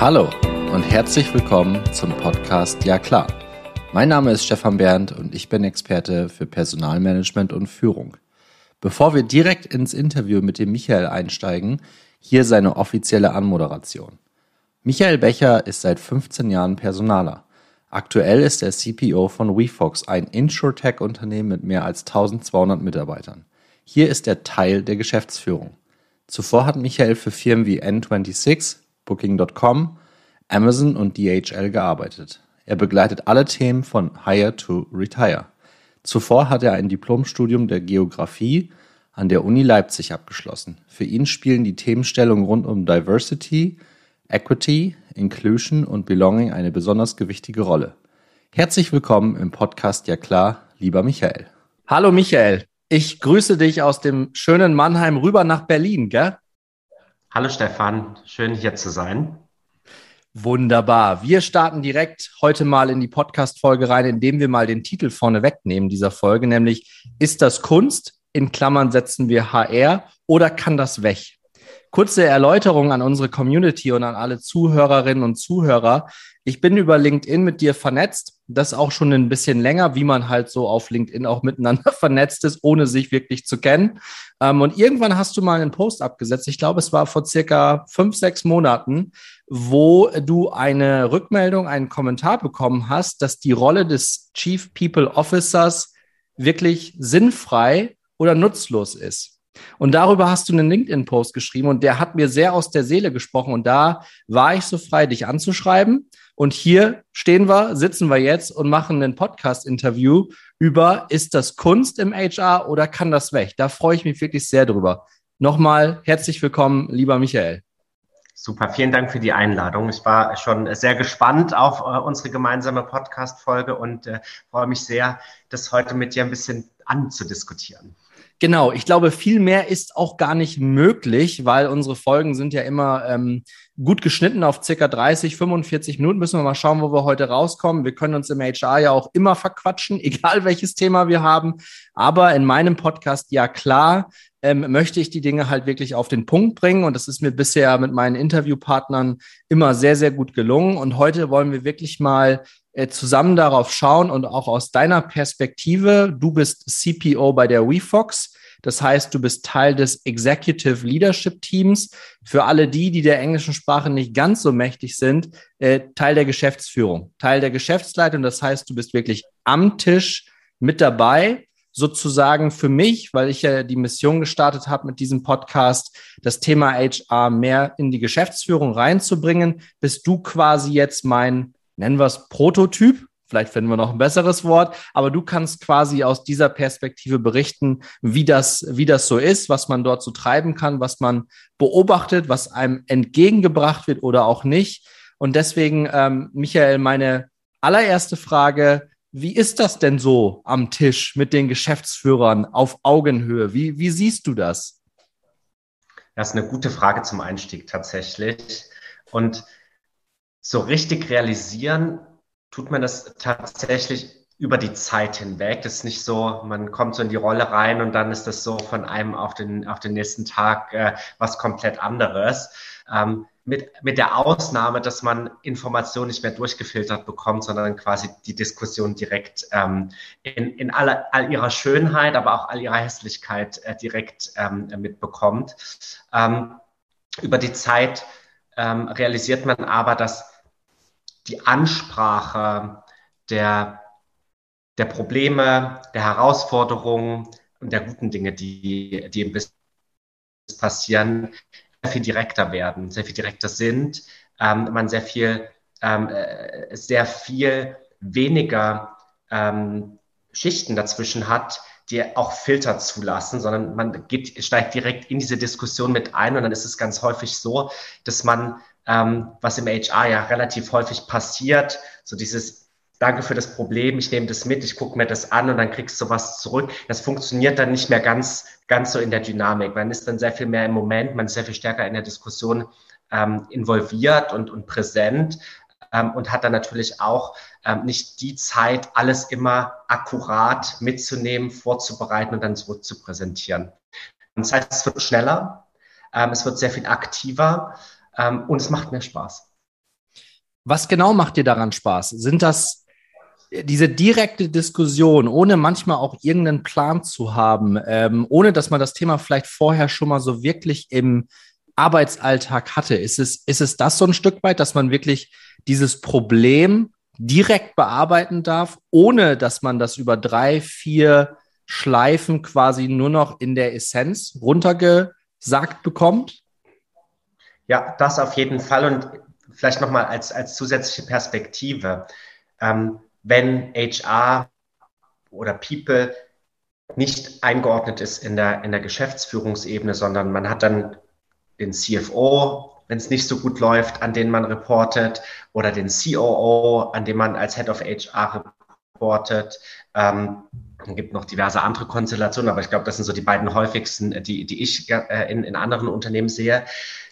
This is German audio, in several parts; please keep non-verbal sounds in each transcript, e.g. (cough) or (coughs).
Hallo und herzlich willkommen zum Podcast Ja klar. Mein Name ist Stefan Berndt und ich bin Experte für Personalmanagement und Führung. Bevor wir direkt ins Interview mit dem Michael einsteigen, hier seine offizielle Anmoderation. Michael Becher ist seit 15 Jahren Personaler. Aktuell ist er CPO von WeFox, ein InsurTech-Unternehmen mit mehr als 1200 Mitarbeitern. Hier ist er Teil der Geschäftsführung. Zuvor hat Michael für Firmen wie N26, Booking.com, Amazon und DHL gearbeitet. Er begleitet alle Themen von Hire to Retire. Zuvor hat er ein Diplomstudium der Geografie an der Uni Leipzig abgeschlossen. Für ihn spielen die Themenstellungen rund um Diversity, Equity, Inclusion und Belonging eine besonders gewichtige Rolle. Herzlich willkommen im Podcast Ja klar, lieber Michael. Hallo Michael, ich grüße dich aus dem schönen Mannheim rüber nach Berlin, gell? Hallo Stefan, schön hier zu sein. Wunderbar. Wir starten direkt heute mal in die Podcast-Folge rein, indem wir mal den Titel vorne wegnehmen dieser Folge, nämlich Ist das Kunst? In Klammern setzen wir HR oder kann das weg? Kurze Erläuterung an unsere Community und an alle Zuhörerinnen und Zuhörer. Ich bin über LinkedIn mit dir vernetzt. Das auch schon ein bisschen länger, wie man halt so auf LinkedIn auch (laughs) miteinander vernetzt ist, ohne sich wirklich zu kennen. Ähm, und irgendwann hast du mal einen Post abgesetzt. Ich glaube, es war vor circa fünf, sechs Monaten, wo du eine Rückmeldung, einen Kommentar bekommen hast, dass die Rolle des Chief People Officers wirklich sinnfrei oder nutzlos ist. Und darüber hast du einen LinkedIn-Post geschrieben und der hat mir sehr aus der Seele gesprochen. Und da war ich so frei, dich anzuschreiben. Und hier stehen wir, sitzen wir jetzt und machen ein Podcast-Interview über, ist das Kunst im HR oder kann das weg? Da freue ich mich wirklich sehr drüber. Nochmal herzlich willkommen, lieber Michael. Super, vielen Dank für die Einladung. Ich war schon sehr gespannt auf äh, unsere gemeinsame Podcast-Folge und äh, freue mich sehr, das heute mit dir ein bisschen anzudiskutieren. Genau, ich glaube, viel mehr ist auch gar nicht möglich, weil unsere Folgen sind ja immer ähm, gut geschnitten auf circa 30, 45 Minuten. Müssen wir mal schauen, wo wir heute rauskommen. Wir können uns im HR ja auch immer verquatschen, (laughs) egal welches Thema wir haben. Aber in meinem Podcast, ja klar, ähm, möchte ich die Dinge halt wirklich auf den Punkt bringen. Und das ist mir bisher mit meinen Interviewpartnern immer sehr, sehr gut gelungen. Und heute wollen wir wirklich mal äh, zusammen darauf schauen und auch aus deiner Perspektive, du bist CPO bei der WeFox. Das heißt, du bist Teil des Executive Leadership Teams. Für alle die, die der englischen Sprache nicht ganz so mächtig sind, äh, Teil der Geschäftsführung, Teil der Geschäftsleitung. Das heißt, du bist wirklich am Tisch mit dabei sozusagen für mich, weil ich ja die Mission gestartet habe mit diesem Podcast, das Thema HR mehr in die Geschäftsführung reinzubringen, bist du quasi jetzt mein nennen wir es Prototyp. Vielleicht finden wir noch ein besseres Wort, aber du kannst quasi aus dieser Perspektive berichten, wie das, wie das so ist, was man dort so treiben kann, was man beobachtet, was einem entgegengebracht wird oder auch nicht. Und deswegen, ähm, Michael, meine allererste Frage, wie ist das denn so am Tisch mit den Geschäftsführern auf Augenhöhe? Wie, wie siehst du das? Das ist eine gute Frage zum Einstieg tatsächlich. Und so richtig realisieren tut man das tatsächlich über die Zeit hinweg. Das ist nicht so, man kommt so in die Rolle rein und dann ist das so von einem auf den, auf den nächsten Tag äh, was komplett anderes. Ähm, mit, mit der Ausnahme, dass man Informationen nicht mehr durchgefiltert bekommt, sondern quasi die Diskussion direkt ähm, in, in aller, all ihrer Schönheit, aber auch all ihrer Hässlichkeit äh, direkt ähm, mitbekommt. Ähm, über die Zeit ähm, realisiert man aber, dass die Ansprache der, der Probleme, der Herausforderungen und der guten Dinge, die, die im Business passieren, viel direkter werden, sehr viel direkter sind, ähm, man sehr viel, ähm, äh, sehr viel weniger ähm, Schichten dazwischen hat, die auch Filter zulassen, sondern man geht, steigt direkt in diese Diskussion mit ein und dann ist es ganz häufig so, dass man ähm, was im HR ja relativ häufig passiert. So dieses Danke für das Problem, ich nehme das mit, ich gucke mir das an und dann kriegst du was zurück. Das funktioniert dann nicht mehr ganz, ganz so in der Dynamik. Man ist dann sehr viel mehr im Moment, man ist sehr viel stärker in der Diskussion ähm, involviert und, und präsent ähm, und hat dann natürlich auch ähm, nicht die Zeit, alles immer akkurat mitzunehmen, vorzubereiten und dann zurück zu präsentieren. Das heißt, es wird schneller, ähm, es wird sehr viel aktiver ähm, und es macht mehr Spaß. Was genau macht dir daran Spaß? Sind das diese direkte Diskussion, ohne manchmal auch irgendeinen Plan zu haben, ähm, ohne dass man das Thema vielleicht vorher schon mal so wirklich im Arbeitsalltag hatte, ist es, ist es das so ein Stück weit, dass man wirklich dieses Problem direkt bearbeiten darf, ohne dass man das über drei, vier Schleifen quasi nur noch in der Essenz runtergesagt bekommt? Ja, das auf jeden Fall und vielleicht nochmal als, als zusätzliche Perspektive. Ähm, wenn HR oder People nicht eingeordnet ist in der, in der Geschäftsführungsebene, sondern man hat dann den CFO, wenn es nicht so gut läuft, an den man reportet, oder den COO, an den man als Head of HR reportet. Ähm, es gibt noch diverse andere Konstellationen, aber ich glaube, das sind so die beiden häufigsten, die, die ich äh, in, in anderen Unternehmen sehe.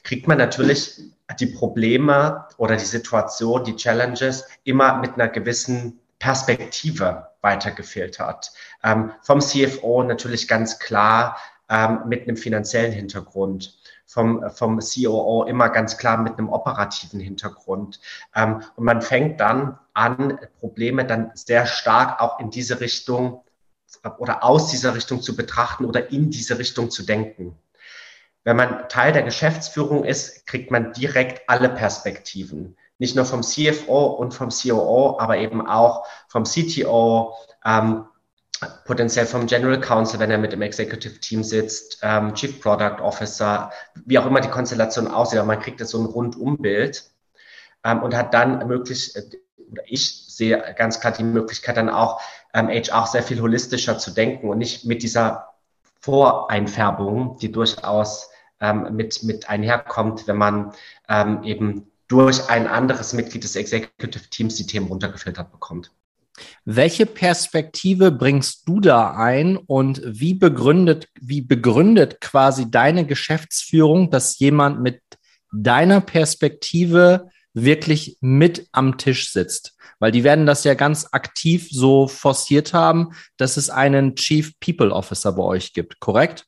Kriegt man natürlich die Probleme oder die Situation, die Challenges immer mit einer gewissen Perspektive weitergefiltert. Ähm, vom CFO natürlich ganz klar ähm, mit einem finanziellen Hintergrund. Vom, vom COO immer ganz klar mit einem operativen Hintergrund. Ähm, und man fängt dann an, Probleme dann sehr stark auch in diese Richtung oder aus dieser Richtung zu betrachten oder in diese Richtung zu denken. Wenn man Teil der Geschäftsführung ist, kriegt man direkt alle Perspektiven. Nicht nur vom CFO und vom COO, aber eben auch vom CTO, ähm, potenziell vom General Counsel, wenn er mit im Executive Team sitzt, ähm, Chief Product Officer, wie auch immer die Konstellation aussieht, aber man kriegt jetzt so ein Rundumbild ähm, und hat dann möglich, äh, ich sehe ganz klar die Möglichkeit dann auch, ähm, HR sehr viel holistischer zu denken und nicht mit dieser Voreinfärbung, die durchaus ähm, mit, mit einherkommt, wenn man ähm, eben durch ein anderes Mitglied des Executive Teams die Themen runtergefiltert bekommt. Welche Perspektive bringst du da ein und wie begründet, wie begründet quasi deine Geschäftsführung, dass jemand mit deiner Perspektive wirklich mit am Tisch sitzt? Weil die werden das ja ganz aktiv so forciert haben, dass es einen Chief People Officer bei euch gibt, korrekt?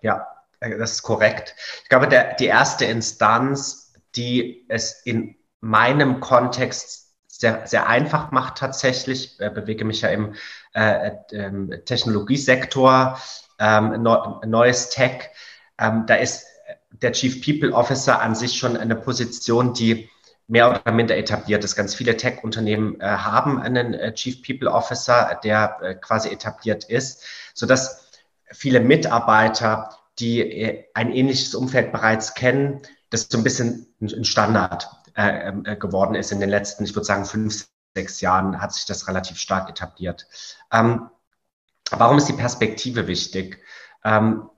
Ja, äh, das ist korrekt. Ich glaube, der, die erste Instanz, die es in meinem Kontext sehr, sehr einfach macht tatsächlich, äh, bewege mich ja im äh, äh, Technologiesektor, ähm, neu, neues Tech, ähm, da ist der Chief People Officer an sich schon eine Position, die mehr oder minder etabliert ist. Ganz viele Tech-Unternehmen äh, haben einen äh, Chief People Officer, der äh, quasi etabliert ist, sodass viele Mitarbeiter, die äh, ein ähnliches Umfeld bereits kennen, das so ein bisschen ein Standard äh, äh, geworden ist in den letzten, ich würde sagen, fünf, sechs Jahren hat sich das relativ stark etabliert. Ähm, warum ist die Perspektive wichtig? Ähm,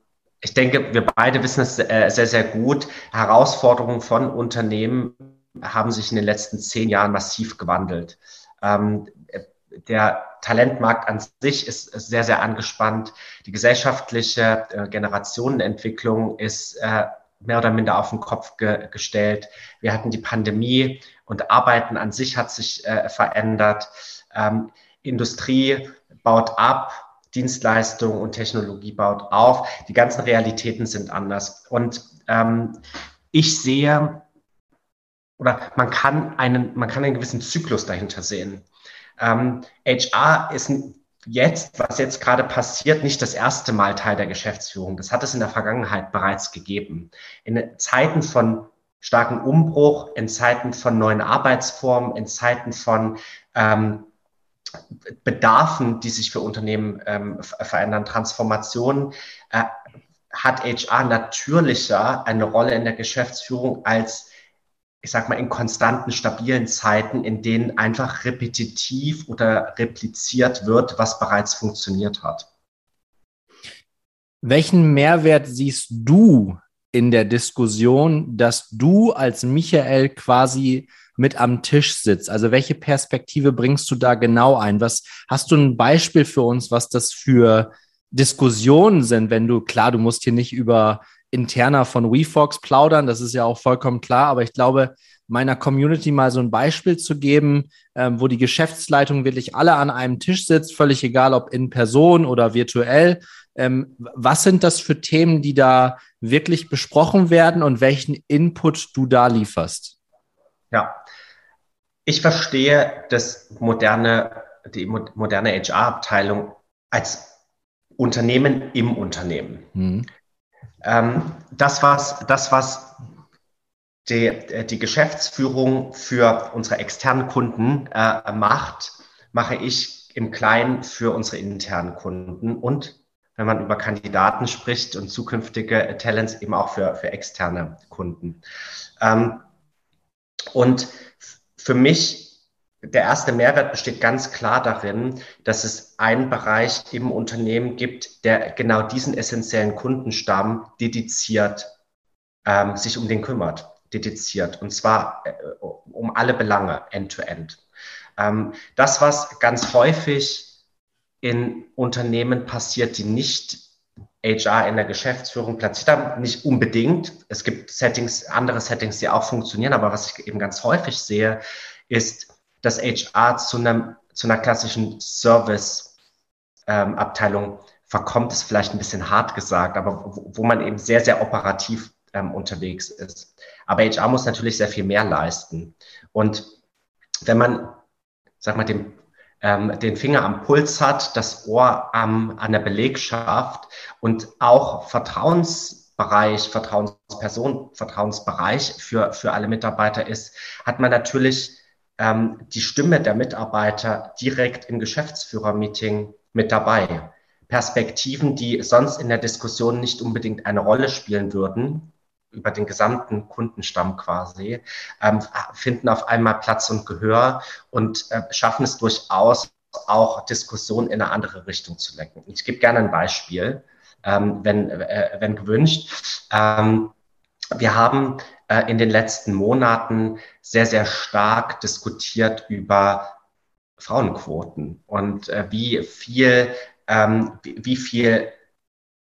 ich denke, wir beide wissen es sehr, sehr gut. Herausforderungen von Unternehmen haben sich in den letzten zehn Jahren massiv gewandelt. Ähm, der Talentmarkt an sich ist, sehr, sehr angespannt. Die gesellschaftliche äh, Generationenentwicklung ist äh, mehr oder minder auf den Kopf ge gestellt. Wir hatten die Pandemie und Arbeiten an sich hat sich äh, verändert. Ähm, Industrie baut ab, Dienstleistung und Technologie baut auf. Die ganzen Realitäten sind anders. Und ähm, ich sehe oder man kann einen, man kann einen gewissen Zyklus dahinter sehen. Ähm, HR ist jetzt, was jetzt gerade passiert, nicht das erste Mal Teil der Geschäftsführung. Das hat es in der Vergangenheit bereits gegeben. In Zeiten von starken Umbruch, in Zeiten von neuen Arbeitsformen, in Zeiten von ähm, Bedarfen, die sich für Unternehmen ähm, verändern, Transformationen, äh, hat HR natürlicher eine Rolle in der Geschäftsführung als ich sag mal, in konstanten, stabilen Zeiten, in denen einfach repetitiv oder repliziert wird, was bereits funktioniert hat. Welchen Mehrwert siehst du in der Diskussion, dass du als Michael quasi mit am Tisch sitzt? Also welche Perspektive bringst du da genau ein? Was hast du ein Beispiel für uns, was das für Diskussionen sind, wenn du, klar, du musst hier nicht über interner von WeFox plaudern, das ist ja auch vollkommen klar, aber ich glaube, meiner Community mal so ein Beispiel zu geben, ähm, wo die Geschäftsleitung wirklich alle an einem Tisch sitzt, völlig egal ob in Person oder virtuell. Ähm, was sind das für Themen, die da wirklich besprochen werden und welchen Input du da lieferst? Ja, Ich verstehe das moderne, die moderne HR-Abteilung als Unternehmen im Unternehmen. Mhm. Ähm, das, was, das, was die, äh, die Geschäftsführung für unsere externen Kunden äh, macht, mache ich im Kleinen für unsere internen Kunden und wenn man über Kandidaten spricht und zukünftige Talents eben auch für, für externe Kunden. Ähm, und für mich der erste Mehrwert besteht ganz klar darin, dass es einen Bereich im Unternehmen gibt, der genau diesen essentiellen Kundenstamm dediziert ähm, sich um den kümmert, dediziert. Und zwar äh, um alle Belange, end-to-end. -end. Ähm, das, was ganz häufig in Unternehmen passiert, die nicht HR in der Geschäftsführung platziert haben, nicht unbedingt. Es gibt Settings, andere Settings, die auch funktionieren, aber was ich eben ganz häufig sehe, ist, dass HR zu, einem, zu einer klassischen Service-Abteilung ähm, verkommt, ist vielleicht ein bisschen hart gesagt, aber wo, wo man eben sehr, sehr operativ ähm, unterwegs ist. Aber HR muss natürlich sehr viel mehr leisten. Und wenn man, sag mal, den, ähm, den Finger am Puls hat, das Ohr am, an der Belegschaft und auch Vertrauensbereich, Vertrauensperson, Vertrauensbereich für, für alle Mitarbeiter ist, hat man natürlich ähm, die Stimme der Mitarbeiter direkt im Geschäftsführermeeting mit dabei. Perspektiven, die sonst in der Diskussion nicht unbedingt eine Rolle spielen würden, über den gesamten Kundenstamm quasi, ähm, finden auf einmal Platz und Gehör und äh, schaffen es durchaus auch Diskussionen in eine andere Richtung zu lenken. Ich gebe gerne ein Beispiel, ähm, wenn, äh, wenn gewünscht. Ähm, wir haben in den letzten Monaten sehr, sehr stark diskutiert über Frauenquoten und äh, wie viel, ähm, wie, viel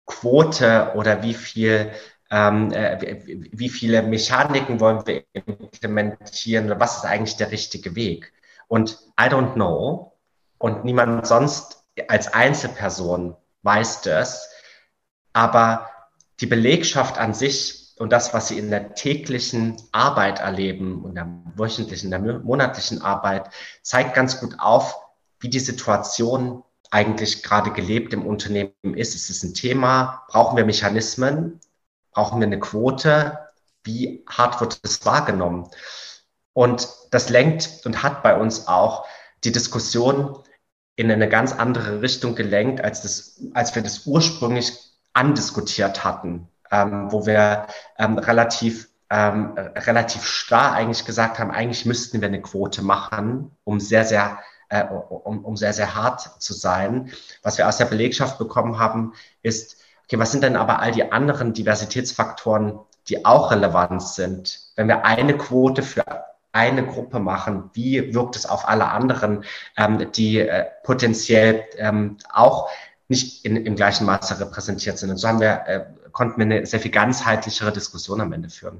Quote oder wie viel ähm, äh, wie viele Mechaniken wollen wir implementieren was ist eigentlich der richtige Weg? Und I don't know und niemand sonst als Einzelperson weiß das, aber die Belegschaft an sich und das, was sie in der täglichen Arbeit erleben und der wöchentlichen, der monatlichen Arbeit, zeigt ganz gut auf, wie die Situation eigentlich gerade gelebt im Unternehmen ist. Es ist ein Thema, brauchen wir Mechanismen, Brauchen wir eine Quote? Wie hart wird es wahrgenommen? Und das lenkt und hat bei uns auch die Diskussion in eine ganz andere Richtung gelenkt, als, das, als wir das ursprünglich andiskutiert hatten, ähm, wo wir ähm, relativ, ähm, relativ starr eigentlich gesagt haben, eigentlich müssten wir eine Quote machen, um sehr, sehr äh, um, um sehr, sehr hart zu sein. Was wir aus der Belegschaft bekommen haben, ist, okay, was sind denn aber all die anderen Diversitätsfaktoren, die auch relevant sind? Wenn wir eine Quote für eine Gruppe machen, wie wirkt es auf alle anderen, ähm, die äh, potenziell ähm, auch nicht in, im gleichen Maße repräsentiert sind. Und so haben wir, äh, konnten wir eine sehr viel ganzheitlichere Diskussion am Ende führen.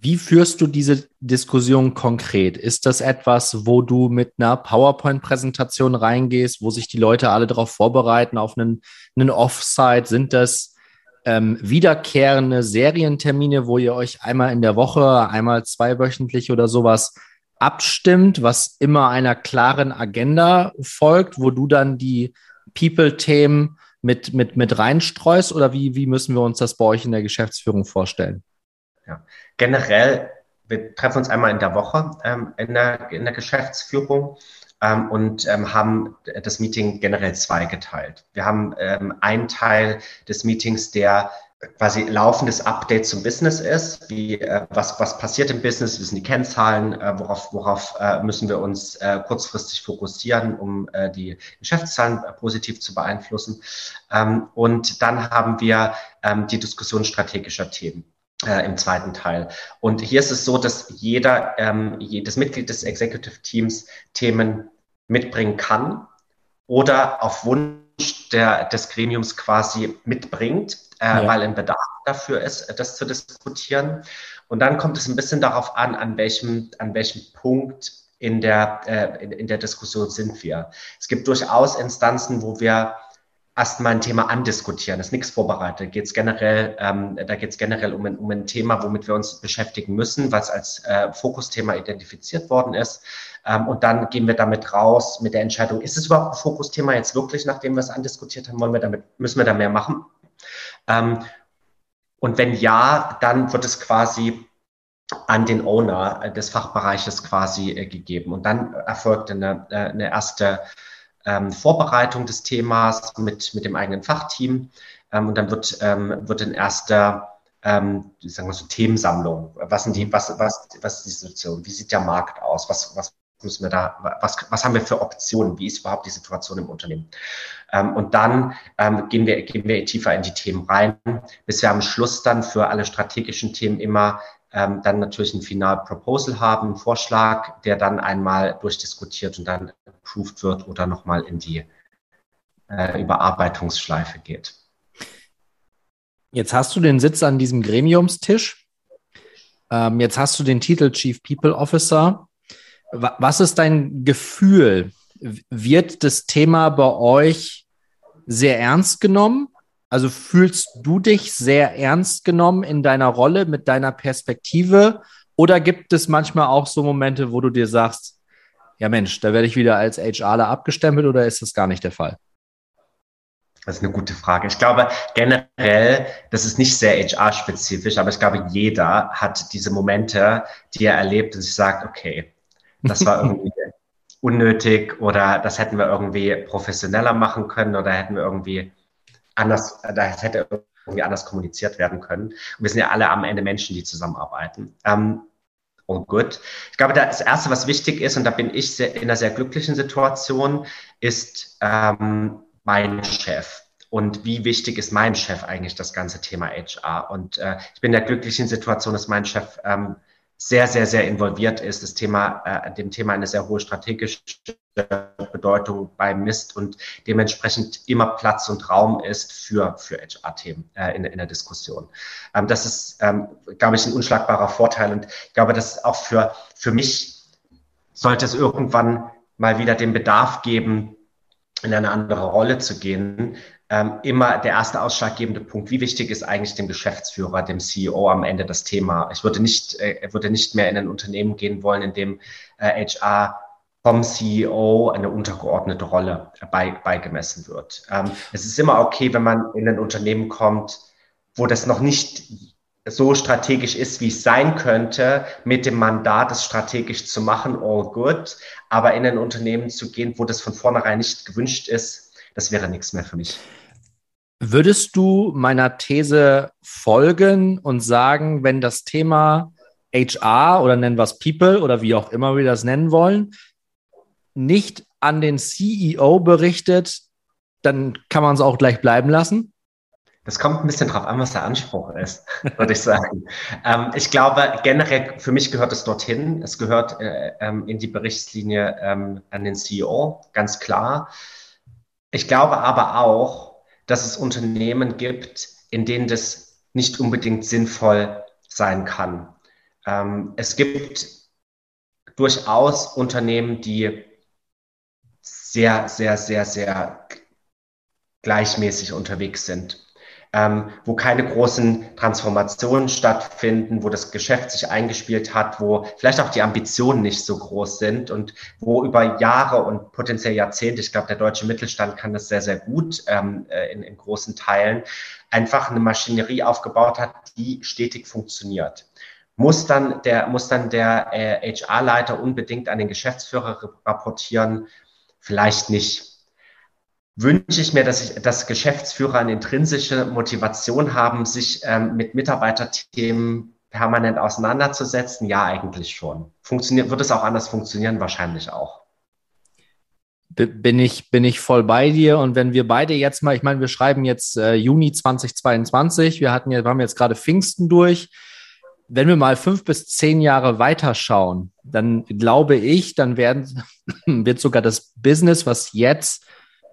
Wie führst du diese Diskussion konkret? Ist das etwas, wo du mit einer PowerPoint-Präsentation reingehst, wo sich die Leute alle darauf vorbereiten, auf einen, einen Offsite? Sind das ähm, wiederkehrende Serientermine, wo ihr euch einmal in der Woche, einmal zweiwöchentlich oder sowas abstimmt, was immer einer klaren Agenda folgt, wo du dann die People-Themen mit, mit, mit reinstreust? Oder wie, wie müssen wir uns das bei euch in der Geschäftsführung vorstellen? Ja. Generell, wir treffen uns einmal in der Woche ähm, in, der, in der Geschäftsführung ähm, und ähm, haben das Meeting generell zweigeteilt. Wir haben ähm, einen Teil des Meetings, der quasi laufendes Update zum Business ist, wie äh, was was passiert im Business, wie sind die Kennzahlen, äh, worauf worauf äh, müssen wir uns äh, kurzfristig fokussieren, um äh, die Geschäftszahlen äh, positiv zu beeinflussen. Ähm, und dann haben wir ähm, die Diskussion strategischer Themen äh, im zweiten Teil. Und hier ist es so, dass jeder, ähm, jedes Mitglied des Executive Teams Themen mitbringen kann oder auf Wunsch der, des Gremiums quasi mitbringt, äh, ja. weil ein Bedarf dafür ist, das zu diskutieren. Und dann kommt es ein bisschen darauf an, an welchem, an welchem Punkt in der, äh, in, in der Diskussion sind wir. Es gibt durchaus Instanzen, wo wir erstmal ein Thema andiskutieren. Das ist nichts vorbereitet. Da geht es generell, ähm, da geht es generell um ein, um ein Thema, womit wir uns beschäftigen müssen, was als äh, Fokusthema identifiziert worden ist. Ähm, und dann gehen wir damit raus mit der Entscheidung, ist es überhaupt ein Fokusthema jetzt wirklich, nachdem wir es andiskutiert haben, wollen wir damit, müssen wir da mehr machen? Ähm, und wenn ja, dann wird es quasi an den Owner des Fachbereiches quasi äh, gegeben. Und dann erfolgt eine, äh, eine erste ähm, Vorbereitung des Themas mit, mit dem eigenen Fachteam. Ähm, und dann wird, ähm, wird in erster ähm, sagen wir so Themensammlung. Was sind die, was, was, was ist die Situation? Wie sieht der Markt aus? Was, was müssen wir da, was, was haben wir für Optionen? Wie ist überhaupt die Situation im Unternehmen? Ähm, und dann ähm, gehen, wir, gehen wir tiefer in die Themen rein, bis wir am Schluss dann für alle strategischen Themen immer ähm, dann natürlich ein Final Proposal haben, einen Vorschlag, der dann einmal durchdiskutiert und dann approved wird oder nochmal in die äh, Überarbeitungsschleife geht. Jetzt hast du den Sitz an diesem Gremiumstisch. Ähm, jetzt hast du den Titel Chief People Officer. Was ist dein Gefühl? Wird das Thema bei euch sehr ernst genommen? Also fühlst du dich sehr ernst genommen in deiner Rolle mit deiner Perspektive? Oder gibt es manchmal auch so Momente, wo du dir sagst, ja Mensch, da werde ich wieder als HRler abgestempelt oder ist das gar nicht der Fall? Das ist eine gute Frage. Ich glaube generell, das ist nicht sehr HR-spezifisch, aber ich glaube, jeder hat diese Momente, die er erlebt und sich sagt, okay, das war (laughs) irgendwie unnötig oder das hätten wir irgendwie professioneller machen können oder hätten wir irgendwie anders, das hätte irgendwie anders kommuniziert werden können. Und wir sind ja alle am Ende Menschen, die zusammenarbeiten. Ähm, und gut. Ich glaube, das Erste, was wichtig ist, und da bin ich sehr, in einer sehr glücklichen Situation, ist ähm, mein Chef. Und wie wichtig ist mein Chef eigentlich das ganze Thema HR? Und äh, ich bin in der glücklichen Situation, dass mein Chef ähm, sehr, sehr, sehr involviert ist, das Thema, äh, dem Thema eine sehr hohe strategische Bedeutung beimisst und dementsprechend immer Platz und Raum ist für, für HR-Themen äh, in, in der Diskussion. Ähm, das ist, ähm, glaube ich, ein unschlagbarer Vorteil und ich glaube, dass auch für, für mich sollte es irgendwann mal wieder den Bedarf geben, in eine andere Rolle zu gehen, ähm, immer der erste ausschlaggebende Punkt. Wie wichtig ist eigentlich dem Geschäftsführer, dem CEO am Ende das Thema? Ich würde nicht, äh, würde nicht mehr in ein Unternehmen gehen wollen, in dem äh, HR vom CEO eine untergeordnete Rolle bei, beigemessen wird. Ähm, es ist immer okay, wenn man in ein Unternehmen kommt, wo das noch nicht so strategisch ist, wie es sein könnte, mit dem Mandat, es strategisch zu machen, all good. Aber in ein Unternehmen zu gehen, wo das von vornherein nicht gewünscht ist, das wäre nichts mehr für mich. Würdest du meiner These folgen und sagen, wenn das Thema HR oder nennen wir es People oder wie auch immer wir das nennen wollen, nicht an den CEO berichtet, dann kann man es auch gleich bleiben lassen? Das kommt ein bisschen drauf an, was der Anspruch ist, würde ich sagen. (laughs) ähm, ich glaube, generell, für mich gehört es dorthin. Es gehört äh, ähm, in die Berichtslinie ähm, an den CEO, ganz klar. Ich glaube aber auch, dass es Unternehmen gibt, in denen das nicht unbedingt sinnvoll sein kann. Ähm, es gibt durchaus Unternehmen, die sehr, sehr, sehr, sehr gleichmäßig unterwegs sind ähm, wo keine großen Transformationen stattfinden, wo das Geschäft sich eingespielt hat, wo vielleicht auch die Ambitionen nicht so groß sind und wo über Jahre und potenziell Jahrzehnte, ich glaube, der deutsche Mittelstand kann das sehr, sehr gut ähm, äh, in, in großen Teilen, einfach eine Maschinerie aufgebaut hat, die stetig funktioniert. Muss dann der, muss dann der äh, HR-Leiter unbedingt an den Geschäftsführer rapportieren? Vielleicht nicht wünsche ich mir, dass ich, dass Geschäftsführer eine intrinsische Motivation haben, sich ähm, mit Mitarbeiterthemen permanent auseinanderzusetzen? Ja, eigentlich schon. Funktioniert, wird es auch anders funktionieren? Wahrscheinlich auch. Bin ich, bin ich voll bei dir. Und wenn wir beide jetzt mal, ich meine, wir schreiben jetzt äh, Juni 2022, wir hatten ja, haben jetzt gerade Pfingsten durch. Wenn wir mal fünf bis zehn Jahre weiterschauen, dann glaube ich, dann werden, (clears throat) wird sogar das Business, was jetzt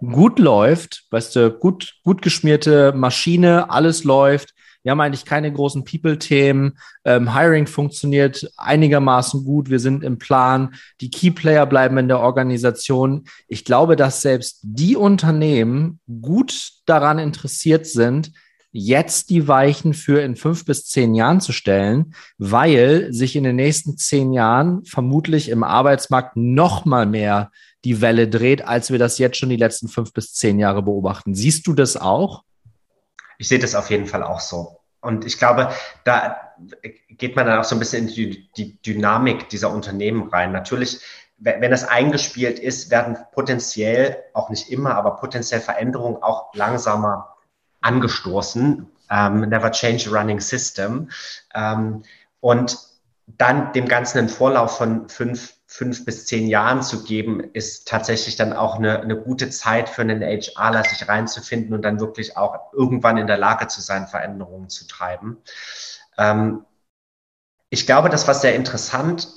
gut läuft, weißt du, gut, gut geschmierte Maschine, alles läuft, Wir haben eigentlich keine großen People-Themen. Ähm, Hiring funktioniert einigermaßen gut. Wir sind im Plan. Die Key-Player bleiben in der Organisation. Ich glaube, dass selbst die Unternehmen gut daran interessiert sind, jetzt die Weichen für in fünf bis zehn Jahren zu stellen, weil sich in den nächsten zehn Jahren vermutlich im Arbeitsmarkt noch mal mehr die Welle dreht, als wir das jetzt schon die letzten fünf bis zehn Jahre beobachten. Siehst du das auch? Ich sehe das auf jeden Fall auch so. Und ich glaube, da geht man dann auch so ein bisschen in die, die Dynamik dieser Unternehmen rein. Natürlich wenn das eingespielt ist, werden potenziell, auch nicht immer, aber potenziell Veränderungen auch langsamer angestoßen. Ähm, never change a running system. Ähm, und dann dem Ganzen einen Vorlauf von fünf, fünf bis zehn Jahren zu geben, ist tatsächlich dann auch eine, eine gute Zeit für einen HRler, sich reinzufinden und dann wirklich auch irgendwann in der Lage zu sein, Veränderungen zu treiben. Ähm, ich glaube, das, was sehr interessant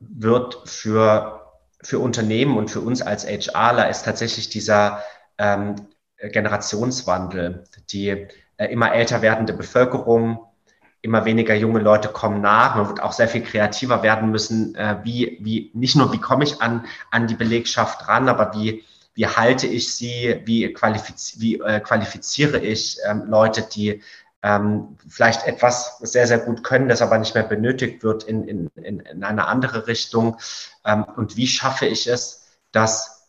wird für, für Unternehmen und für uns als HRler, ist tatsächlich dieser ähm, Generationswandel, die äh, immer älter werdende Bevölkerung, immer weniger junge Leute kommen nach. Man wird auch sehr viel kreativer werden müssen, äh, wie, wie, nicht nur wie komme ich an, an die Belegschaft ran, aber wie, wie halte ich sie, wie, qualifiz wie äh, qualifiziere ich ähm, Leute, die ähm, vielleicht etwas sehr, sehr gut können, das aber nicht mehr benötigt wird in, in, in, in eine andere Richtung. Ähm, und wie schaffe ich es, dass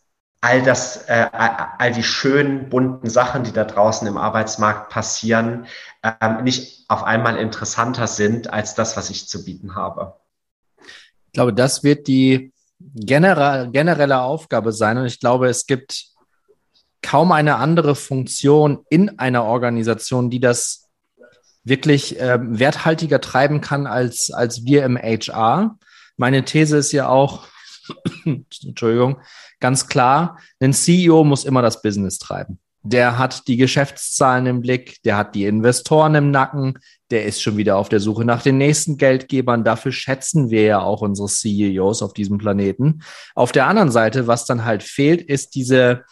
all das, äh, all die schönen, bunten Sachen, die da draußen im Arbeitsmarkt passieren, ähm, nicht auf einmal interessanter sind als das, was ich zu bieten habe. Ich glaube, das wird die generelle, Aufgabe sein. Und ich glaube, es gibt kaum eine andere Funktion in einer Organisation, die das wirklich äh, werthaltiger treiben kann als, als wir im HR. Meine These ist ja auch, (coughs) Entschuldigung, ganz klar, ein CEO muss immer das Business treiben. Der hat die Geschäftszahlen im Blick, der hat die Investoren im Nacken, der ist schon wieder auf der Suche nach den nächsten Geldgebern. Dafür schätzen wir ja auch unsere CEOs auf diesem Planeten. Auf der anderen Seite, was dann halt fehlt, ist diese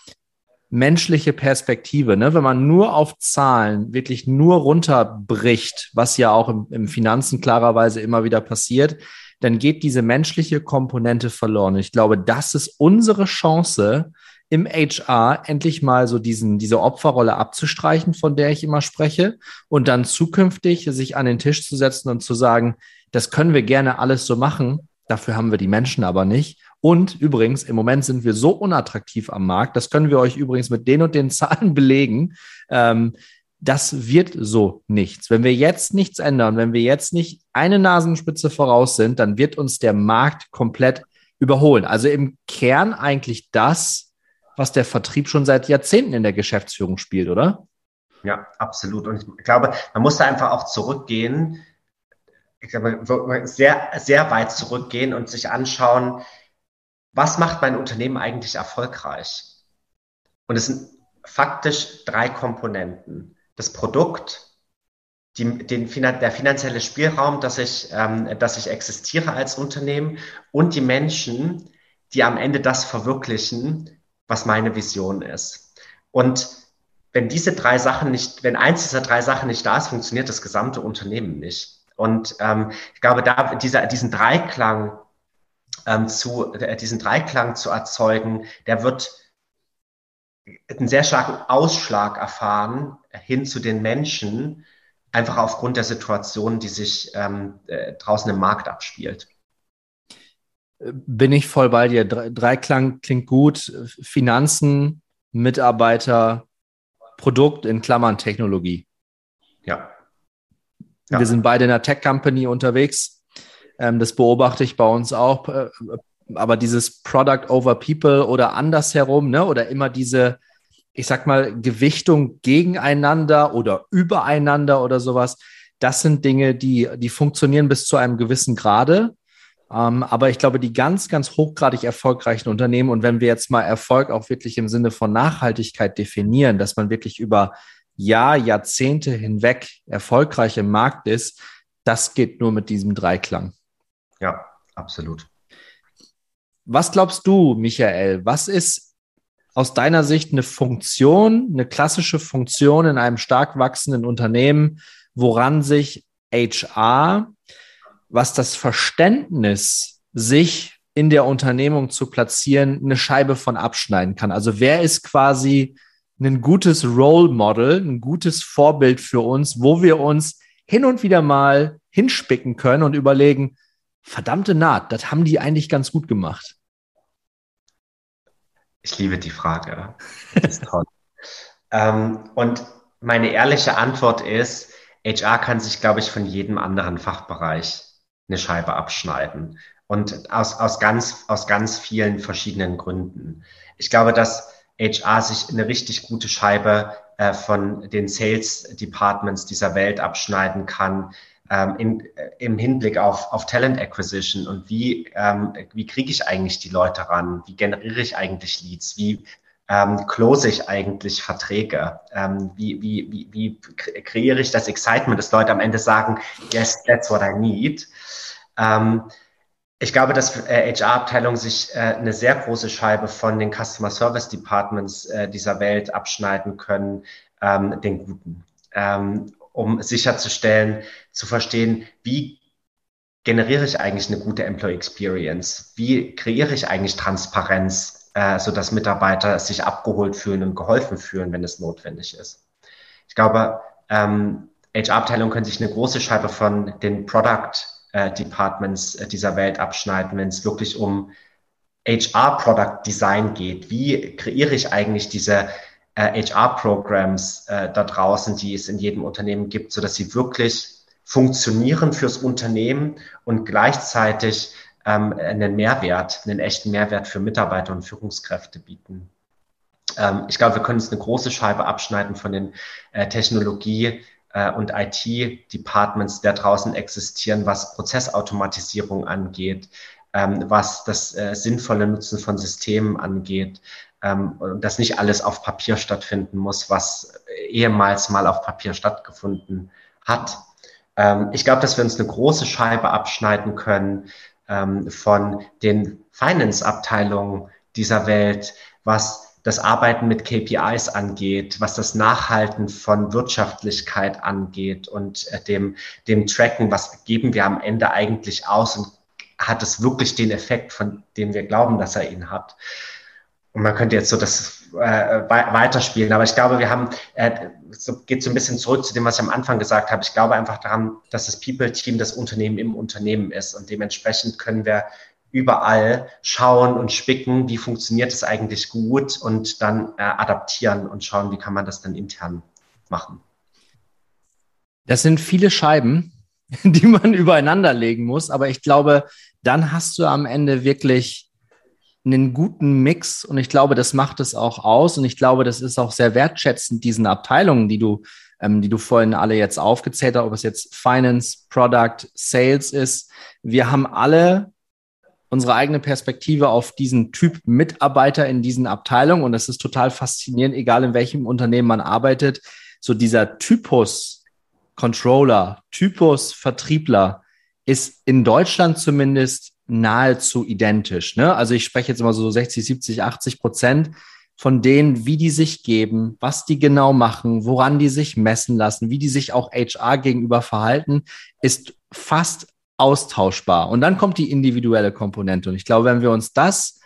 menschliche Perspektive. Ne? Wenn man nur auf Zahlen wirklich nur runterbricht, was ja auch im, im Finanzen klarerweise immer wieder passiert, dann geht diese menschliche Komponente verloren. Ich glaube, das ist unsere Chance, im HR endlich mal so diesen, diese Opferrolle abzustreichen, von der ich immer spreche, und dann zukünftig sich an den Tisch zu setzen und zu sagen, das können wir gerne alles so machen, dafür haben wir die Menschen aber nicht. Und übrigens, im Moment sind wir so unattraktiv am Markt, das können wir euch übrigens mit den und den Zahlen (laughs) belegen. Ähm, das wird so nichts. Wenn wir jetzt nichts ändern, wenn wir jetzt nicht eine Nasenspitze voraus sind, dann wird uns der Markt komplett überholen. Also im Kern eigentlich das, was der Vertrieb schon seit Jahrzehnten in der Geschäftsführung spielt, oder? Ja, absolut. Und ich glaube, man muss da einfach auch zurückgehen, ich glaube, sehr, sehr weit zurückgehen und sich anschauen, was macht mein Unternehmen eigentlich erfolgreich? Und es sind faktisch drei Komponenten das Produkt, die, den, der finanzielle Spielraum, dass ich, ähm, dass ich existiere als Unternehmen und die Menschen, die am Ende das verwirklichen, was meine Vision ist. Und wenn diese drei Sachen nicht, wenn eins dieser drei Sachen nicht da ist, funktioniert das gesamte Unternehmen nicht. Und ähm, ich glaube, da dieser, diesen Dreiklang ähm, zu, äh, diesen Dreiklang zu erzeugen, der wird einen sehr starken Ausschlag erfahren hin zu den Menschen, einfach aufgrund der Situation, die sich ähm, äh, draußen im Markt abspielt. Bin ich voll bei dir. Dreiklang klingt gut. Finanzen, Mitarbeiter, Produkt in Klammern Technologie. Ja. ja. Wir sind beide in einer Tech-Company unterwegs. Ähm, das beobachte ich bei uns auch. Aber dieses Product over People oder andersherum, ne, oder immer diese, ich sag mal, Gewichtung gegeneinander oder übereinander oder sowas, das sind Dinge, die, die funktionieren bis zu einem gewissen Grade. Ähm, aber ich glaube, die ganz, ganz hochgradig erfolgreichen Unternehmen, und wenn wir jetzt mal Erfolg auch wirklich im Sinne von Nachhaltigkeit definieren, dass man wirklich über Jahr, Jahrzehnte hinweg erfolgreich im Markt ist, das geht nur mit diesem Dreiklang. Ja, absolut. Was glaubst du, Michael? Was ist aus deiner Sicht eine Funktion, eine klassische Funktion in einem stark wachsenden Unternehmen, woran sich HR, was das Verständnis, sich in der Unternehmung zu platzieren, eine Scheibe von abschneiden kann. Also wer ist quasi ein gutes Role Model, ein gutes Vorbild für uns, wo wir uns hin und wieder mal hinspicken können und überlegen, verdammte Naht, das haben die eigentlich ganz gut gemacht. Ich liebe die Frage. Das ist toll. (laughs) ähm, und meine ehrliche Antwort ist, HR kann sich, glaube ich, von jedem anderen Fachbereich eine Scheibe abschneiden. Und aus, aus, ganz, aus ganz vielen verschiedenen Gründen. Ich glaube, dass HR sich eine richtig gute Scheibe äh, von den Sales Departments dieser Welt abschneiden kann, ähm, in, äh, im Hinblick auf, auf Talent Acquisition und wie, ähm, wie kriege ich eigentlich die Leute ran, wie generiere ich eigentlich Leads, wie ähm, close ich eigentlich Verträge, ähm, wie, wie, wie, wie kreiere ich das Excitement, dass Leute am Ende sagen, yes, that's what I need. Ähm, ich glaube, dass äh, HR-Abteilungen sich äh, eine sehr große Scheibe von den Customer Service Departments äh, dieser Welt abschneiden können, ähm, den guten, ähm, um sicherzustellen, zu verstehen, wie generiere ich eigentlich eine gute Employee Experience? Wie kreiere ich eigentlich Transparenz, äh, sodass Mitarbeiter sich abgeholt fühlen und geholfen fühlen, wenn es notwendig ist? Ich glaube, ähm, HR-Abteilungen können sich eine große Scheibe von den Product äh, Departments äh, dieser Welt abschneiden, wenn es wirklich um HR Product Design geht. Wie kreiere ich eigentlich diese äh, HR-Programs äh, da draußen, die es in jedem Unternehmen gibt, so dass sie wirklich funktionieren fürs Unternehmen und gleichzeitig ähm, einen Mehrwert, einen echten Mehrwert für Mitarbeiter und Führungskräfte bieten. Ähm, ich glaube, wir können uns eine große Scheibe abschneiden von den äh, Technologie- äh, und IT-Departments, die da draußen existieren, was Prozessautomatisierung angeht, ähm, was das äh, sinnvolle Nutzen von Systemen angeht, ähm, und dass nicht alles auf Papier stattfinden muss, was ehemals mal auf Papier stattgefunden hat. Ähm, ich glaube, dass wir uns eine große Scheibe abschneiden können ähm, von den Finance-Abteilungen dieser Welt, was das Arbeiten mit KPIs angeht, was das Nachhalten von Wirtschaftlichkeit angeht und äh, dem, dem Tracken, was geben wir am Ende eigentlich aus und hat es wirklich den Effekt, von dem wir glauben, dass er ihn hat. Und man könnte jetzt so das äh, weiterspielen, aber ich glaube, wir haben, äh, so, geht so ein bisschen zurück zu dem, was ich am Anfang gesagt habe. Ich glaube einfach daran, dass das People-Team das Unternehmen im Unternehmen ist und dementsprechend können wir überall schauen und spicken, wie funktioniert es eigentlich gut und dann äh, adaptieren und schauen, wie kann man das dann intern machen. Das sind viele Scheiben, (laughs) die man übereinander legen muss, aber ich glaube, dann hast du am Ende wirklich einen guten Mix und ich glaube, das macht es auch aus und ich glaube, das ist auch sehr wertschätzend diesen Abteilungen, die du, ähm, die du vorhin alle jetzt aufgezählt hast, ob es jetzt Finance, Product, Sales ist. Wir haben alle unsere eigene Perspektive auf diesen Typ Mitarbeiter in diesen Abteilungen. Und das ist total faszinierend, egal in welchem Unternehmen man arbeitet. So dieser Typus Controller, Typus Vertriebler ist in Deutschland zumindest nahezu identisch. Ne? Also ich spreche jetzt immer so 60, 70, 80 Prozent von denen, wie die sich geben, was die genau machen, woran die sich messen lassen, wie die sich auch HR gegenüber verhalten, ist fast austauschbar. Und dann kommt die individuelle Komponente. Und ich glaube, wenn wir uns das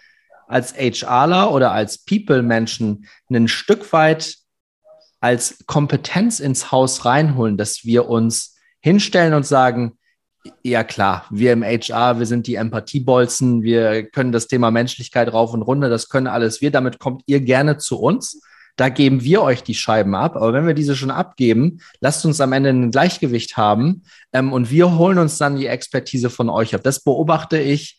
als HRler oder als People-Menschen ein Stück weit als Kompetenz ins Haus reinholen, dass wir uns hinstellen und sagen, ja klar, wir im HR, wir sind die Empathiebolzen, wir können das Thema Menschlichkeit rauf und runter, das können alles wir, damit kommt ihr gerne zu uns. Da geben wir euch die Scheiben ab. Aber wenn wir diese schon abgeben, lasst uns am Ende ein Gleichgewicht haben ähm, und wir holen uns dann die Expertise von euch ab. Das beobachte ich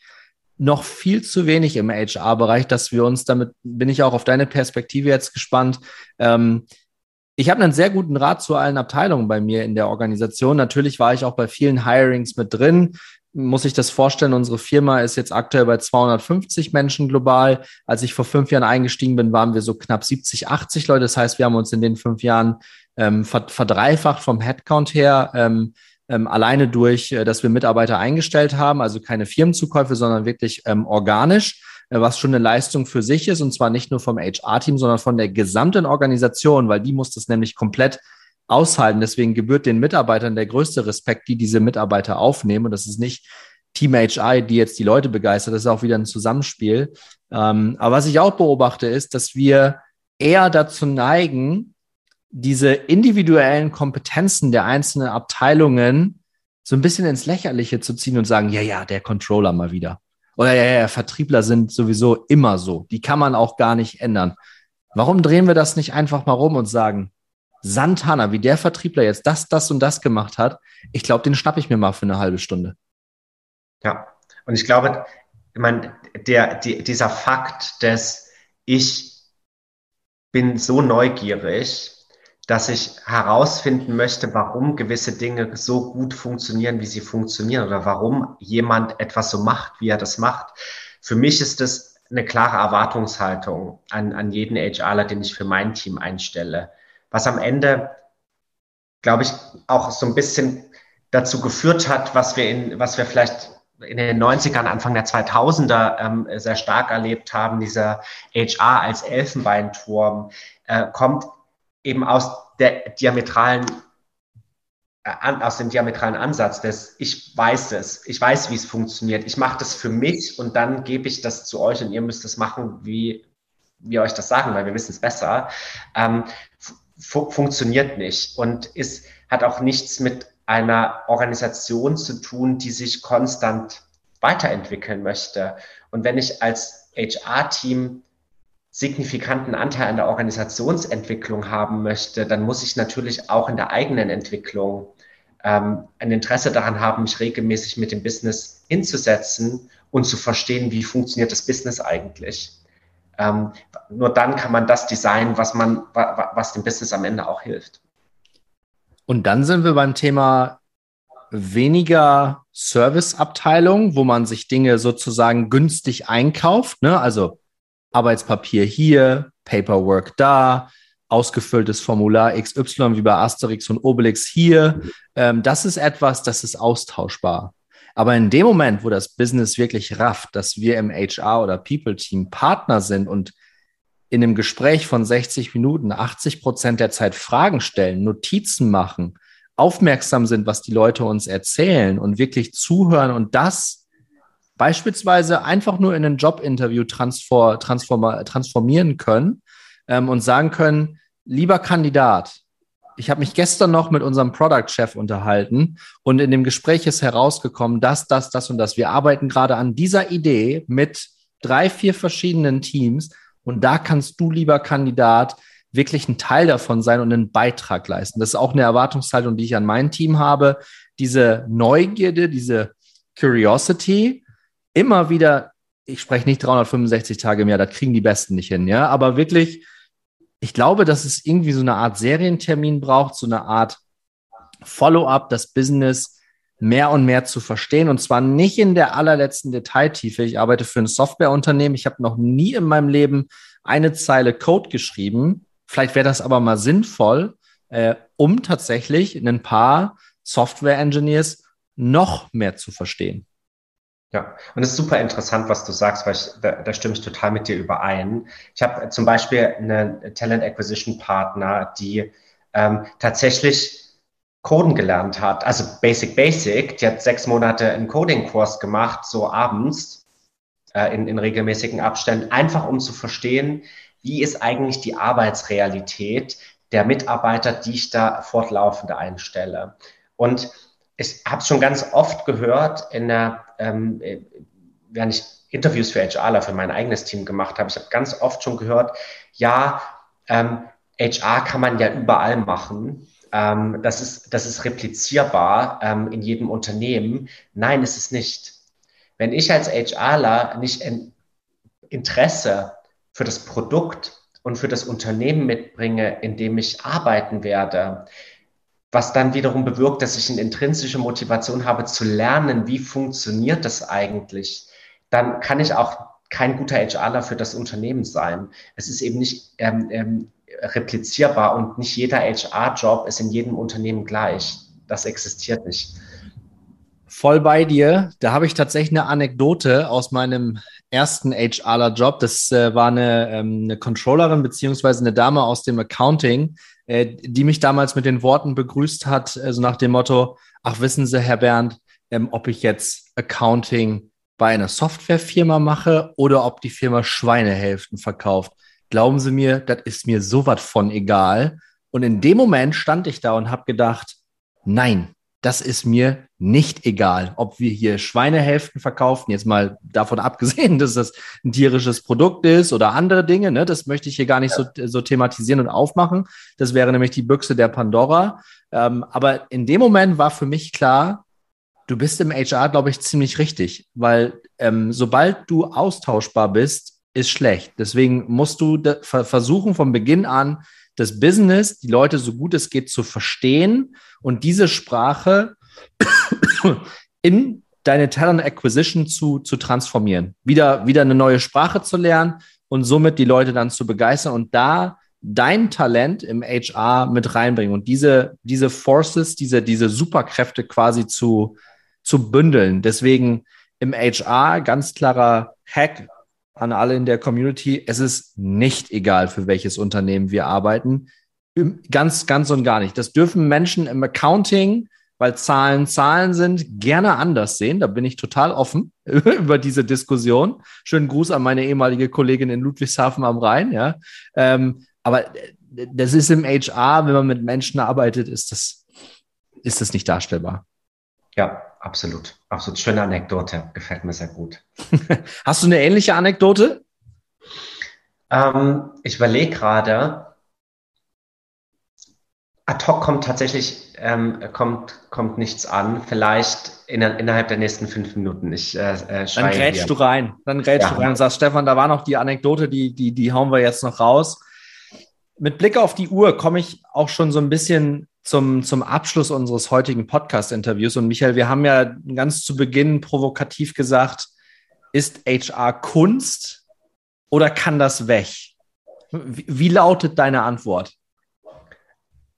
noch viel zu wenig im HR-Bereich, dass wir uns damit, bin ich auch auf deine Perspektive jetzt gespannt. Ähm, ich habe einen sehr guten Rat zu allen Abteilungen bei mir in der Organisation. Natürlich war ich auch bei vielen Hirings mit drin muss ich das vorstellen, unsere Firma ist jetzt aktuell bei 250 Menschen global. Als ich vor fünf Jahren eingestiegen bin, waren wir so knapp 70, 80 Leute. Das heißt, wir haben uns in den fünf Jahren ähm, verdreifacht vom Headcount her, ähm, ähm, alleine durch, äh, dass wir Mitarbeiter eingestellt haben, also keine Firmenzukäufe, sondern wirklich ähm, organisch, was schon eine Leistung für sich ist und zwar nicht nur vom HR-Team, sondern von der gesamten Organisation, weil die muss das nämlich komplett aushalten. Deswegen gebührt den Mitarbeitern der größte Respekt, die diese Mitarbeiter aufnehmen. Und das ist nicht Team HI, die jetzt die Leute begeistert. Das ist auch wieder ein Zusammenspiel. Ähm, aber was ich auch beobachte, ist, dass wir eher dazu neigen, diese individuellen Kompetenzen der einzelnen Abteilungen so ein bisschen ins Lächerliche zu ziehen und sagen, ja, ja, der Controller mal wieder. Oder ja, ja, Vertriebler sind sowieso immer so. Die kann man auch gar nicht ändern. Warum drehen wir das nicht einfach mal rum und sagen, Santana, wie der Vertriebler jetzt das, das und das gemacht hat, ich glaube, den schnapp ich mir mal für eine halbe Stunde. Ja, und ich glaube, ich meine, der, die, dieser Fakt, dass ich bin so neugierig, dass ich herausfinden möchte, warum gewisse Dinge so gut funktionieren, wie sie funktionieren oder warum jemand etwas so macht, wie er das macht. Für mich ist das eine klare Erwartungshaltung an, an jeden HRler, den ich für mein Team einstelle. Was am Ende, glaube ich, auch so ein bisschen dazu geführt hat, was wir in, was wir vielleicht in den 90ern, Anfang der 2000er ähm, sehr stark erlebt haben, dieser HR als Elfenbeinturm, äh, kommt eben aus der diametralen äh, aus dem diametralen Ansatz des ich weiß es, ich weiß, wie es funktioniert, ich mache das für mich und dann gebe ich das zu euch und ihr müsst es machen, wie wir euch das sagen, weil wir wissen es besser, ähm, fu funktioniert nicht und ist, hat auch nichts mit einer Organisation zu tun, die sich konstant weiterentwickeln möchte. Und wenn ich als HR-Team signifikanten Anteil an der Organisationsentwicklung haben möchte, dann muss ich natürlich auch in der eigenen Entwicklung ähm, ein Interesse daran haben, mich regelmäßig mit dem Business hinzusetzen und zu verstehen, wie funktioniert das Business eigentlich. Ähm, nur dann kann man das designen, was man, was dem Business am Ende auch hilft. Und dann sind wir beim Thema weniger Serviceabteilung, wo man sich Dinge sozusagen günstig einkauft. Ne? Also Arbeitspapier hier, Paperwork da, ausgefülltes Formular XY wie bei Asterix und Obelix hier. Ähm, das ist etwas, das ist austauschbar. Aber in dem Moment, wo das Business wirklich rafft, dass wir im HR oder People Team Partner sind und in einem Gespräch von 60 Minuten 80 Prozent der Zeit Fragen stellen, Notizen machen, aufmerksam sind, was die Leute uns erzählen und wirklich zuhören und das beispielsweise einfach nur in ein Jobinterview transfor, transform, transformieren können ähm, und sagen können, lieber Kandidat, ich habe mich gestern noch mit unserem Product-Chef unterhalten und in dem Gespräch ist herausgekommen, dass das, das und das. Wir arbeiten gerade an dieser Idee mit drei, vier verschiedenen Teams und da kannst du, lieber Kandidat, wirklich ein Teil davon sein und einen Beitrag leisten. Das ist auch eine Erwartungshaltung, die ich an mein Team habe. Diese Neugierde, diese Curiosity, immer wieder, ich spreche nicht 365 Tage im Jahr, das kriegen die Besten nicht hin, ja, aber wirklich, ich glaube, dass es irgendwie so eine Art Serientermin braucht, so eine Art Follow-up, das Business mehr und mehr zu verstehen. Und zwar nicht in der allerletzten Detailtiefe. Ich arbeite für ein Softwareunternehmen. Ich habe noch nie in meinem Leben eine Zeile Code geschrieben. Vielleicht wäre das aber mal sinnvoll, äh, um tatsächlich ein paar Software-Engineers noch mehr zu verstehen. Ja, und es ist super interessant, was du sagst, weil ich, da, da stimme ich total mit dir überein. Ich habe zum Beispiel einen Talent Acquisition Partner, die ähm, tatsächlich Coden gelernt hat, also Basic Basic, die hat sechs Monate einen Coding-Kurs gemacht, so abends äh, in, in regelmäßigen Abständen, einfach um zu verstehen, wie ist eigentlich die Arbeitsrealität der Mitarbeiter, die ich da fortlaufend einstelle. Und ich habe es schon ganz oft gehört, in der, ähm, äh, wenn ich Interviews für HRler für mein eigenes Team gemacht habe, ich habe ganz oft schon gehört, ja, ähm, HR kann man ja überall machen ähm, das, ist, das ist replizierbar ähm, in jedem Unternehmen. Nein, ist es nicht. Wenn ich als HRler nicht in Interesse für das Produkt und für das Unternehmen mitbringe, in dem ich arbeiten werde, was dann wiederum bewirkt, dass ich eine intrinsische Motivation habe zu lernen, wie funktioniert das eigentlich, dann kann ich auch kein guter HRler für das Unternehmen sein. Es ist eben nicht ähm, ähm, replizierbar und nicht jeder HR-Job ist in jedem Unternehmen gleich. Das existiert nicht. Voll bei dir. Da habe ich tatsächlich eine Anekdote aus meinem ersten HRler-Job. Das äh, war eine, ähm, eine Controllerin beziehungsweise eine Dame aus dem Accounting, äh, die mich damals mit den Worten begrüßt hat, so also nach dem Motto, ach wissen Sie, Herr Bernd, ähm, ob ich jetzt Accounting bei einer Softwarefirma mache oder ob die Firma Schweinehälften verkauft. Glauben Sie mir, das ist mir so was von egal. Und in dem Moment stand ich da und habe gedacht, nein, das ist mir nicht egal, ob wir hier Schweinehälften verkaufen, jetzt mal davon abgesehen, (laughs) dass das ein tierisches Produkt ist oder andere Dinge, ne? das möchte ich hier gar nicht ja. so, so thematisieren und aufmachen. Das wäre nämlich die Büchse der Pandora. Ähm, aber in dem Moment war für mich klar, du bist im HR, glaube ich, ziemlich richtig, weil ähm, sobald du austauschbar bist, ist schlecht. Deswegen musst du versuchen, von Beginn an das Business, die Leute so gut es geht zu verstehen und diese Sprache (coughs) in deine Talent Acquisition zu, zu transformieren. Wieder, wieder eine neue Sprache zu lernen und somit die Leute dann zu begeistern und da dein Talent im HR mit reinbringen und diese, diese Forces, diese, diese Superkräfte quasi zu, zu bündeln. Deswegen im HR ganz klarer Hack an alle in der Community. Es ist nicht egal, für welches Unternehmen wir arbeiten. Ganz, ganz und gar nicht. Das dürfen Menschen im Accounting, weil Zahlen Zahlen sind, gerne anders sehen. Da bin ich total offen (laughs) über diese Diskussion. Schönen Gruß an meine ehemalige Kollegin in Ludwigshafen am Rhein. Ja. Ähm, aber äh, das ist im HR, wenn man mit Menschen arbeitet, ist das, ist das nicht darstellbar. Ja, absolut. Absolut. Schöne Anekdote. Gefällt mir sehr gut. (laughs) Hast du eine ähnliche Anekdote? Ähm, ich überlege gerade. Ad hoc kommt tatsächlich ähm, kommt, kommt nichts an. Vielleicht in, innerhalb der nächsten fünf Minuten. Ich, äh, äh, Dann grätschst du rein. Dann grätschst ja. du rein und sagst, Stefan, da war noch die Anekdote, die, die, die hauen wir jetzt noch raus. Mit Blick auf die Uhr komme ich auch schon so ein bisschen zum, zum Abschluss unseres heutigen Podcast-Interviews. Und Michael, wir haben ja ganz zu Beginn provokativ gesagt, ist HR Kunst oder kann das weg? Wie, wie lautet deine Antwort?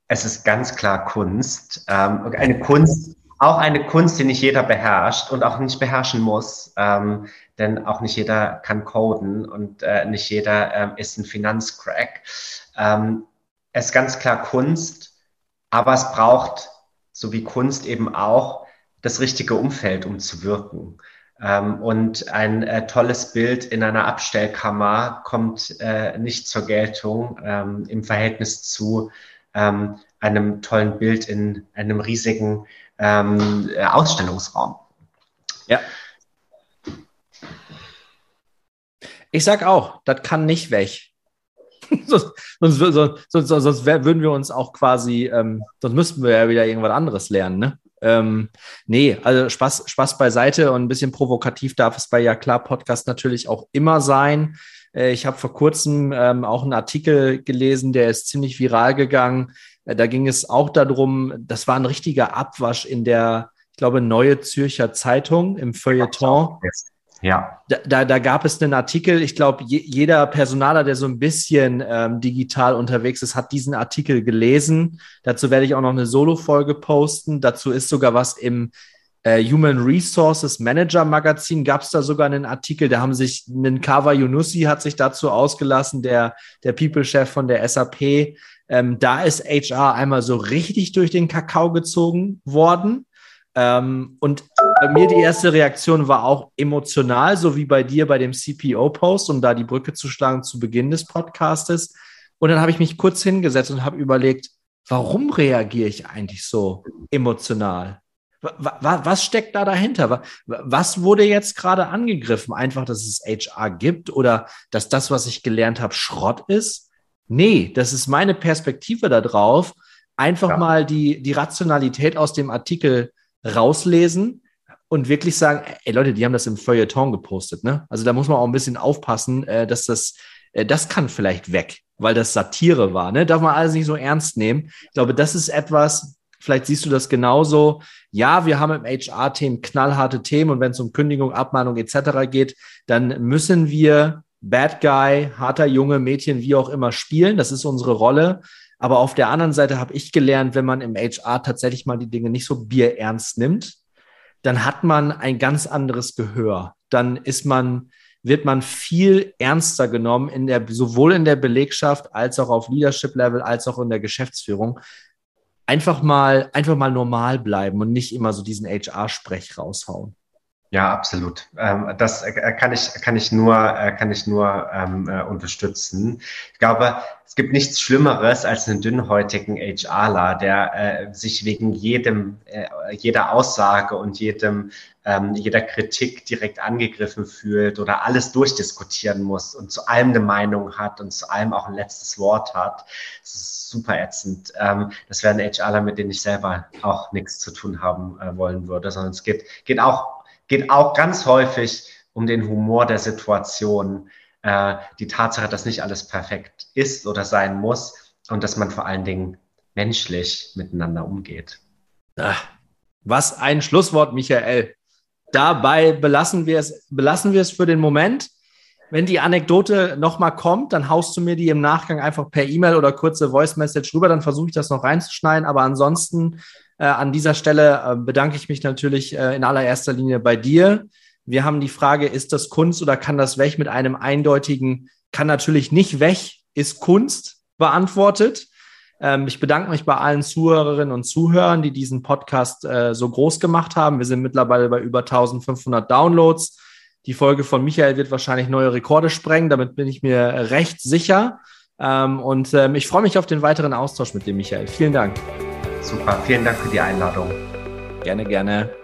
Es ist ganz klar Kunst. Ähm, eine Kunst, auch eine Kunst, die nicht jeder beherrscht und auch nicht beherrschen muss. Ähm, denn auch nicht jeder kann coden und äh, nicht jeder ähm, ist ein Finanzcrack. Ähm, es ist ganz klar Kunst aber es braucht, so wie Kunst eben auch, das richtige Umfeld, um zu wirken. Ähm, und ein äh, tolles Bild in einer Abstellkammer kommt äh, nicht zur Geltung ähm, im Verhältnis zu ähm, einem tollen Bild in einem riesigen ähm, äh, Ausstellungsraum. Ja. Ich sag auch, das kann nicht weg. (laughs) sonst, sonst, sonst, sonst, würden wir uns auch quasi, ähm, sonst müssten wir ja wieder irgendwas anderes lernen, ne? Ähm, nee, also Spaß, Spaß beiseite und ein bisschen provokativ darf es bei Ja klar Podcast natürlich auch immer sein. Äh, ich habe vor kurzem ähm, auch einen Artikel gelesen, der ist ziemlich viral gegangen. Äh, da ging es auch darum, das war ein richtiger Abwasch in der, ich glaube, Neue Zürcher Zeitung im Feuilleton. Ja. Da, da, da gab es einen Artikel, ich glaube, je, jeder Personaler, der so ein bisschen ähm, digital unterwegs ist, hat diesen Artikel gelesen. Dazu werde ich auch noch eine Solo-Folge posten. Dazu ist sogar was im äh, Human Resources Manager Magazin, gab es da sogar einen Artikel, da haben sich, einen Kawa Yunusi hat sich dazu ausgelassen, der, der People-Chef von der SAP. Ähm, da ist HR einmal so richtig durch den Kakao gezogen worden. Ähm, und bei mir die erste Reaktion war auch emotional, so wie bei dir bei dem CPO-Post, um da die Brücke zu schlagen zu Beginn des Podcastes. Und dann habe ich mich kurz hingesetzt und habe überlegt, warum reagiere ich eigentlich so emotional? Was steckt da dahinter? Was wurde jetzt gerade angegriffen? Einfach, dass es HR gibt oder dass das, was ich gelernt habe, Schrott ist? Nee, das ist meine Perspektive darauf. Einfach ja. mal die, die Rationalität aus dem Artikel rauslesen und wirklich sagen, ey Leute, die haben das im Feuilleton gepostet, ne? Also da muss man auch ein bisschen aufpassen, äh, dass das, äh, das kann vielleicht weg, weil das Satire war, ne? Darf man alles nicht so ernst nehmen. Ich glaube, das ist etwas, vielleicht siehst du das genauso. Ja, wir haben im HR-Team knallharte Themen und wenn es um Kündigung, Abmahnung etc. geht, dann müssen wir Bad Guy, harter Junge, Mädchen, wie auch immer spielen. Das ist unsere Rolle. Aber auf der anderen Seite habe ich gelernt, wenn man im HR tatsächlich mal die Dinge nicht so bierernst nimmt, dann hat man ein ganz anderes Gehör. Dann ist man wird man viel ernster genommen, in der, sowohl in der Belegschaft als auch auf Leadership-Level, als auch in der Geschäftsführung. Einfach mal, einfach mal normal bleiben und nicht immer so diesen HR-Sprech raushauen. Ja, absolut. Ähm, das äh, kann ich, kann ich nur, äh, kann ich nur ähm, äh, unterstützen. Ich glaube, es gibt nichts Schlimmeres als einen dünnhäutigen HRler, der äh, sich wegen jedem, äh, jeder Aussage und jedem, ähm, jeder Kritik direkt angegriffen fühlt oder alles durchdiskutieren muss und zu allem eine Meinung hat und zu allem auch ein letztes Wort hat. Das ist super ätzend. Ähm, das wären HRler, mit denen ich selber auch nichts zu tun haben äh, wollen würde, sondern es geht, geht auch geht auch ganz häufig um den Humor der Situation, äh, die Tatsache, dass nicht alles perfekt ist oder sein muss und dass man vor allen Dingen menschlich miteinander umgeht. Ach, was ein Schlusswort, Michael. Dabei belassen wir es, belassen wir es für den Moment. Wenn die Anekdote nochmal kommt, dann haust du mir die im Nachgang einfach per E-Mail oder kurze Voice Message rüber, dann versuche ich das noch reinzuschneiden. Aber ansonsten an dieser Stelle äh, bedanke ich mich natürlich äh, in allererster Linie bei dir. Wir haben die Frage, ist das Kunst oder kann das weg mit einem eindeutigen, kann natürlich nicht weg, ist Kunst beantwortet. Ähm, ich bedanke mich bei allen Zuhörerinnen und Zuhörern, die diesen Podcast äh, so groß gemacht haben. Wir sind mittlerweile bei über 1500 Downloads. Die Folge von Michael wird wahrscheinlich neue Rekorde sprengen, damit bin ich mir recht sicher. Ähm, und ähm, ich freue mich auf den weiteren Austausch mit dem Michael. Vielen Dank. Super, vielen Dank für die Einladung. Gerne, gerne.